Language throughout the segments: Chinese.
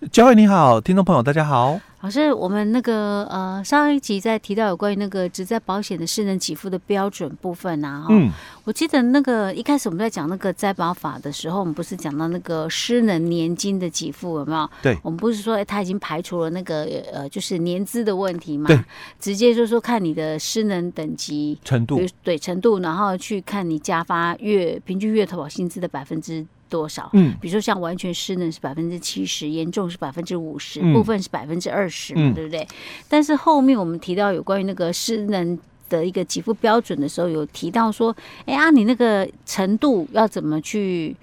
嘉惠你好，听众朋友大家好。老师，我们那个呃上一集在提到有关于那个只在保险的失能给付的标准部分啊，嗯，我记得那个一开始我们在讲那个灾保法的时候，我们不是讲到那个失能年金的给付有没有？对，我们不是说哎他已经排除了那个呃就是年资的问题嘛？对，直接就是说看你的失能等级程度，对程度，然后去看你加发月平均月投保薪资的百分之。多少？嗯，比如说像完全失能是百分之七十，严重是百分之五十，部分是百分之二十嘛，对不对？但是后面我们提到有关于那个失能的一个给付标准的时候，有提到说，哎啊，你那个程度要怎么去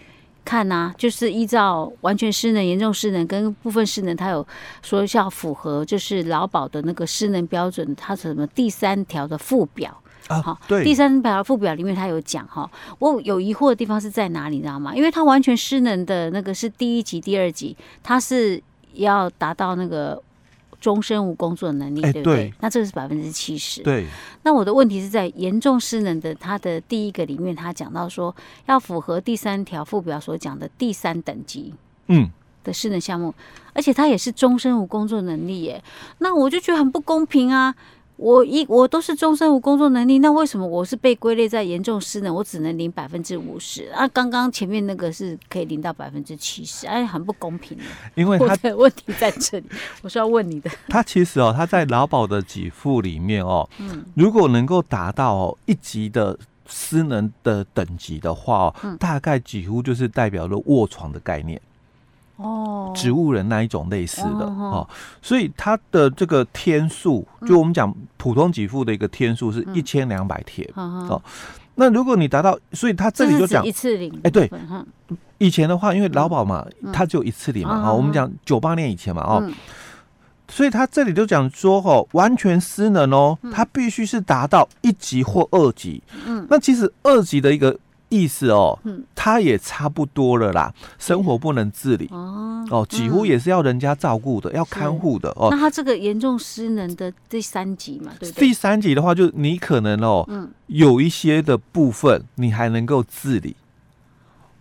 看呢、啊？就是依照完全失能、严重失能跟部分失能，它有说要符合就是劳保的那个失能标准，它什么第三条的附表。好，对，第三条附表里面他有讲哈，我有疑惑的地方是在哪里，你知道吗？因为他完全失能的那个是第一级、第二级，他是要达到那个终身无工作能力，对不对？那这个是百分之七十。对。那我的问题是在严重失能的，他的第一个里面，他讲到说要符合第三条附表所讲的第三等级，嗯，的失能项目，而且他也是终身无工作能力耶，那我就觉得很不公平啊。我一我都是终身无工作能力，那为什么我是被归类在严重失能？我只能领百分之五十啊？刚刚前面那个是可以领到百分之七十，哎，很不公平。因为他的问题在这里，我是要问你的。他其实哦，他在劳保的给付里面哦，嗯，如果能够达到哦一级的失能的等级的话哦，嗯，大概几乎就是代表了卧床的概念。哦，植物人那一种类似的哦，所以它的这个天数，就我们讲普通给付的一个天数是一千两百天哦。那如果你达到，所以他这里就讲一次领，哎，对，以前的话，因为劳保嘛，它只有一次领嘛，哦，我们讲九八年以前嘛，哦，所以他这里就讲说，哦，完全失能哦，他必须是达到一级或二级。嗯，那其实二级的一个。意思哦，嗯，他也差不多了啦，生活不能自理。哦，哦，几乎也是要人家照顾的，要看护的哦。那他这个严重失能的第三级嘛，对，第三级的话，就你可能哦，嗯，有一些的部分你还能够自理，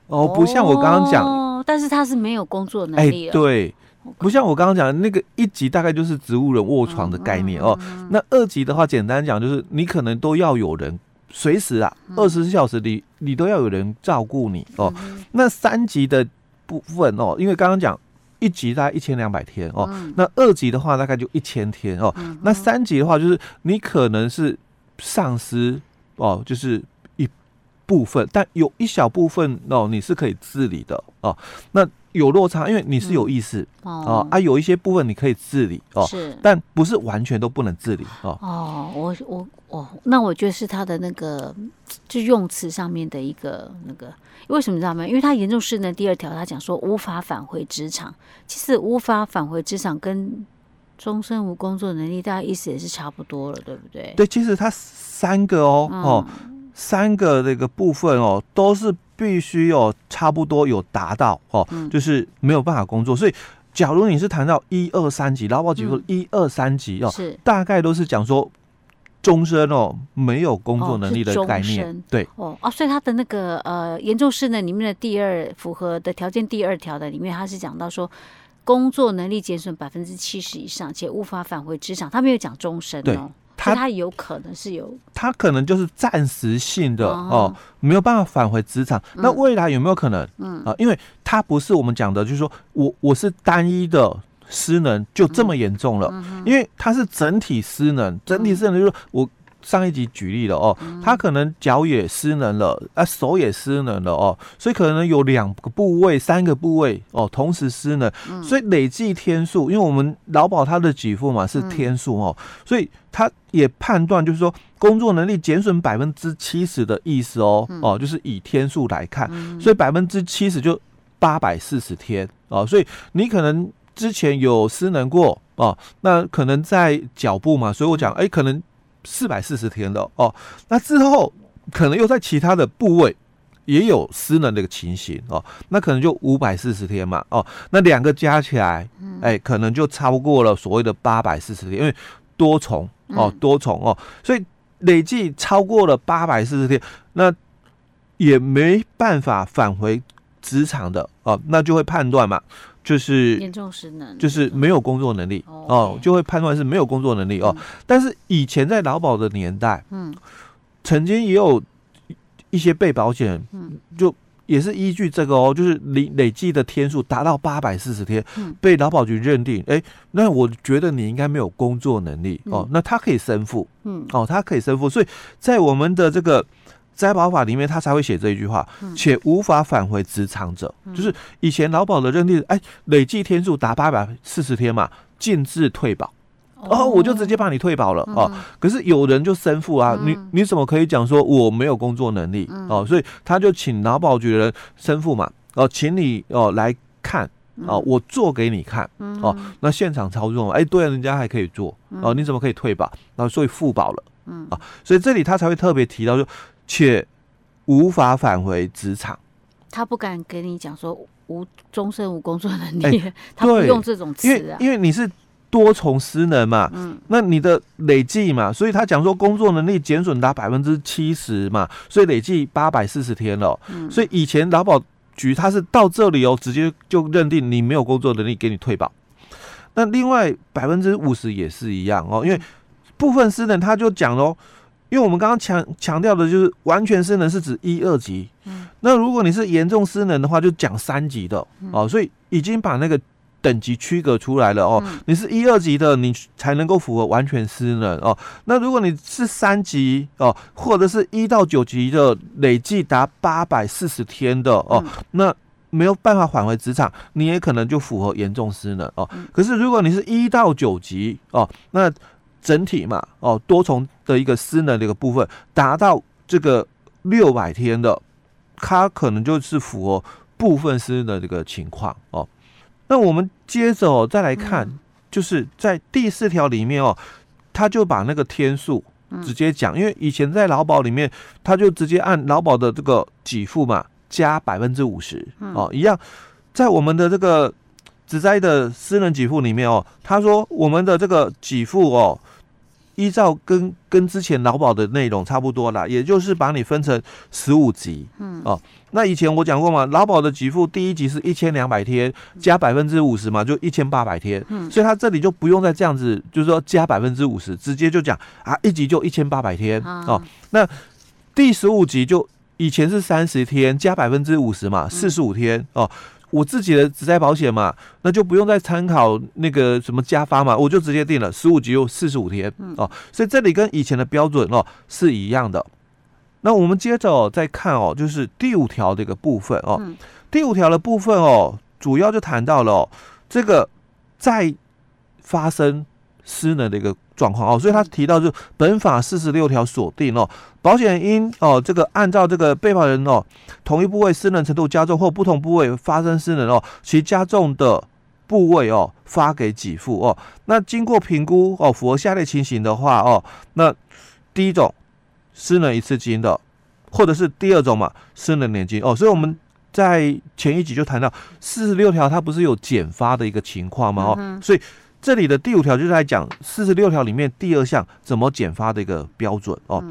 哦，不像我刚刚讲，但是他是没有工作能力，对，不像我刚刚讲的那个一级大概就是植物人卧床的概念哦，那二级的话，简单讲就是你可能都要有人。随时啊，二十四小时你你都要有人照顾你哦。那三级的部分哦，因为刚刚讲一级大概一千两百天哦，那二级的话大概就一千天哦。那三级的话就是你可能是丧失哦，就是一部分，但有一小部分哦你是可以自理的哦。那有落差，因为你是有意识、嗯、哦啊，有一些部分你可以自理哦，是，但不是完全都不能自理哦。哦，我我我，那我觉得是他的那个就用词上面的一个那个，为什么你知道吗？因为他严重失能第二条，他讲说无法返回职场，其实无法返回职场跟终身无工作能力，大家意思也是差不多了，对不对？对，其实他三个哦、嗯、哦，三个这个部分哦都是。必须有差不多有达到哦，就是没有办法工作。所以，假如你是谈到一二三级劳保局说一二三级哦，是大概都是讲说终身哦没有工作能力的概念。对哦啊，所以他的那个呃严重失呢里面的第二符合的条件第二条的里面，他是讲到说工作能力减损百分之七十以上且无法返回职场，他没有讲终身哦。他他有可能是有，他可能就是暂时性的哦，哦，没有办法返回职场。嗯、那未来有没有可能？嗯啊，因为他不是我们讲的，就是说我我是单一的失能就这么严重了，嗯、因为他是整体失能，整体失能就是我。上一集举例了哦，他可能脚也失能了，啊手也失能了哦，所以可能有两个部位、三个部位哦同时失能，所以累计天数，因为我们劳保他的给付嘛是天数哦，所以他也判断就是说工作能力减损百分之七十的意思哦哦，就是以天数来看，所以百分之七十就八百四十天哦，所以你可能之前有失能过哦，那可能在脚部嘛，所以我讲哎可能。四百四十天了哦，那之后可能又在其他的部位也有失能的一个情形哦，那可能就五百四十天嘛哦，那两个加起来，哎，可能就超过了所谓的八百四十天，因为多重哦，多重哦，所以累计超过了八百四十天，那也没办法返回职场的哦，那就会判断嘛，就是严重失能，就是没有工作能力哦，就会判断是没有工作能力哦。但是以前在劳保的年代，嗯，曾经也有一些被保险，嗯，就。也是依据这个哦，就是累累计的天数达到八百四十天，被劳保局认定，哎、欸，那我觉得你应该没有工作能力哦，那他可以申复，嗯，哦，他可以申复，所以在我们的这个灾保法里面，他才会写这一句话，且无法返回职场者，就是以前劳保的认定，哎、欸，累计天数达八百四十天嘛，禁止退保。哦，我就直接把你退保了哦。可是有人就申复啊，你你怎么可以讲说我没有工作能力哦？所以他就请劳保局的人申复嘛，哦，请你哦来看哦，我做给你看哦。那现场操作，哎，对，人家还可以做哦，你怎么可以退保？然后所以付保了，嗯啊，所以这里他才会特别提到说，且无法返回职场，他不敢给你讲说无终身无工作能力，他不用这种词啊，因为你是。多重失能嘛，嗯，那你的累计嘛，所以他讲说工作能力减损达百分之七十嘛，所以累计八百四十天了，嗯，所以以前劳保局他是到这里哦，直接就认定你没有工作能力，给你退保。那另外百分之五十也是一样哦，因为部分失能他就讲喽，因为我们刚刚强强调的就是完全失能是指一二级，嗯，那如果你是严重失能的话，就讲三级的。哦，所以已经把那个。等级区隔出来了哦，你是一二级的，你才能够符合完全失能哦。那如果你是三级哦，或者是一到九级的，累计达八百四十天的哦，那没有办法返回职场，你也可能就符合严重失能哦。可是如果你是一到九级哦，那整体嘛哦，多重的一个失能的一个部分达到这个六百天的，它可能就是符合部分失能的这个情况哦。那我们接着哦，再来看，就是在第四条里面哦，他就把那个天数直接讲，因为以前在劳保里面，他就直接按劳保的这个给付嘛，加百分之五十哦，一样，在我们的这个只在的私人给付里面哦，他说我们的这个给付哦。依照跟跟之前劳保的内容差不多啦，也就是把你分成十五级，嗯。哦，那以前我讲过嘛，劳保的给付第一级是一千两百天加百分之五十嘛，就一千八百天，嗯，所以他这里就不用再这样子，就是说加百分之五十，直接就讲啊，一级就一千八百天哦，那第十五级就以前是三十天加百分之五十嘛，四十五天哦。我自己的职灾保险嘛，那就不用再参考那个什么加发嘛，我就直接定了十五级又四十五天哦，所以这里跟以前的标准哦是一样的。那我们接着哦再看哦，就是第五条这个部分哦，第五条的部分哦，主要就谈到了哦，这个在发生失能的一个状况哦，所以他提到就本法四十六条锁定哦，保险因哦这个按照这个被保人哦同一部位失能程度加重或不同部位发生失能哦，其加重的部位哦发给给付哦。那经过评估哦，符合下列情形的话哦，那第一种失能一次金的，或者是第二种嘛失能年金哦。所以我们在前一集就谈到四十六条，它不是有减发的一个情况吗？哦，所以。这里的第五条就是在讲四十六条里面第二项怎么减发的一个标准哦。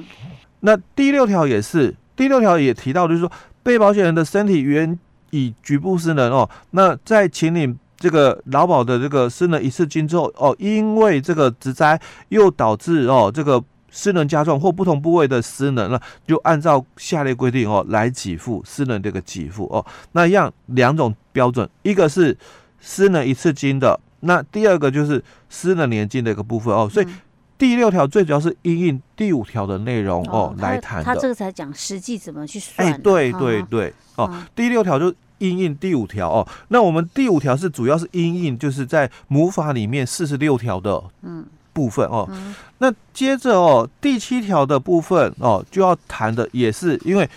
那第六条也是，第六条也提到，就是说被保险人的身体原已局部失能哦，那在请领这个劳保的这个失能一次金之后哦，因为这个职灾又导致哦这个失能加重或不同部位的失能了，就按照下列规定哦来给付失能这个给付哦。那一样两种标准，一个是失能一次金的。那第二个就是失能年金的一个部分哦，所以第六条最主要是因应第五条的内容哦，哦来谈的。他这个才讲实际怎么去算。哎，对对对，哦，哦第六条就因应第五条哦。那我们第五条是主要是因应，就是在母法里面四十六条的嗯部分哦。嗯、那接着哦第七条的部分哦就要谈的也是因为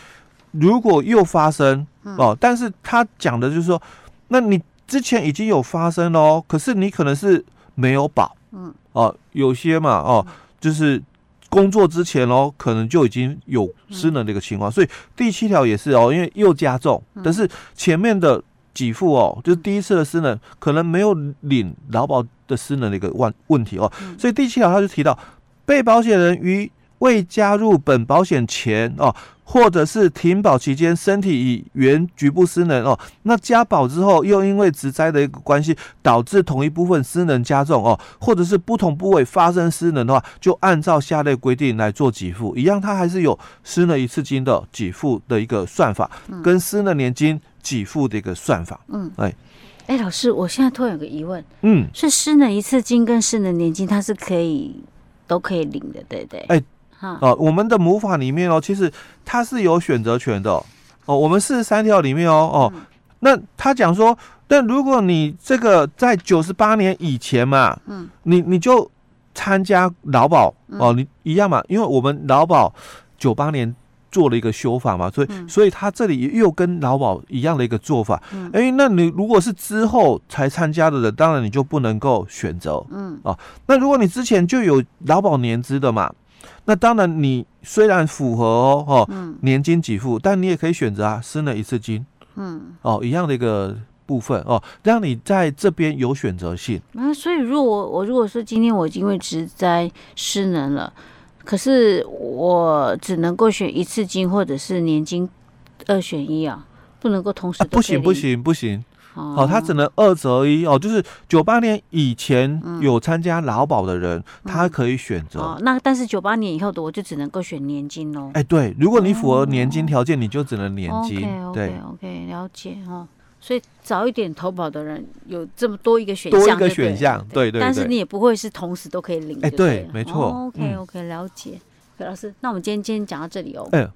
如果又发生哦，但是他讲的就是说，那你。之前已经有发生了哦，可是你可能是没有保，嗯，哦，有些嘛，哦，就是工作之前哦，可能就已经有失能的一个情况，所以第七条也是哦，因为又加重，但是前面的给付哦，就是第一次的失能可能没有领劳保的失能的一个问问题哦，所以第七条他就提到，被保险人于未加入本保险前哦。或者是停保期间身体已原局部失能哦，那加保之后又因为职灾的一个关系导致同一部分失能加重哦，或者是不同部位发生失能的话，就按照下列规定来做给付，一样它还是有失能一次金的给付的一个算法，跟失能年金给付的一个算法。嗯，哎，哎，老师，我现在突然有个疑问，嗯，是失能一次金跟失能年金它是可以都可以领的，对不对？哎。哦、呃，我们的母法里面哦，其实它是有选择权的哦。呃、我们四十三条里面哦哦，那他讲说，但如果你这个在九十八年以前嘛，嗯，你你就参加劳保哦、呃，你一样嘛，因为我们劳保九八年做了一个修法嘛，所以、嗯、所以他这里又跟劳保一样的一个做法。嗯，哎，那你如果是之后才参加的人，当然你就不能够选择。嗯，哦、呃，那如果你之前就有劳保年资的嘛。那当然，你虽然符合哦，哦，嗯、年金给付，但你也可以选择啊，失能一次金，嗯，哦，一样的一个部分哦，让你在这边有选择性。那、啊、所以，如果我我如果说今天我因为职灾失能了，可是我只能够选一次金或者是年金二选一啊，不能够同时、啊。不行不行不行。哦，他只能二择一哦，就是九八年以前有参加劳保的人，嗯、他可以选择、哦。那但是九八年以后的，我就只能够选年金喽。哎，对，如果你符合年金条件，哦、你就只能年金。OK OK 了解哦。所以早一点投保的人有这么多一个选项，多一个选项，对对，对对。但是你也不会是同时都可以领。哎，对，没错。哦、OK OK，了解。嗯、老师，那我们今天今天讲到这里哦。哎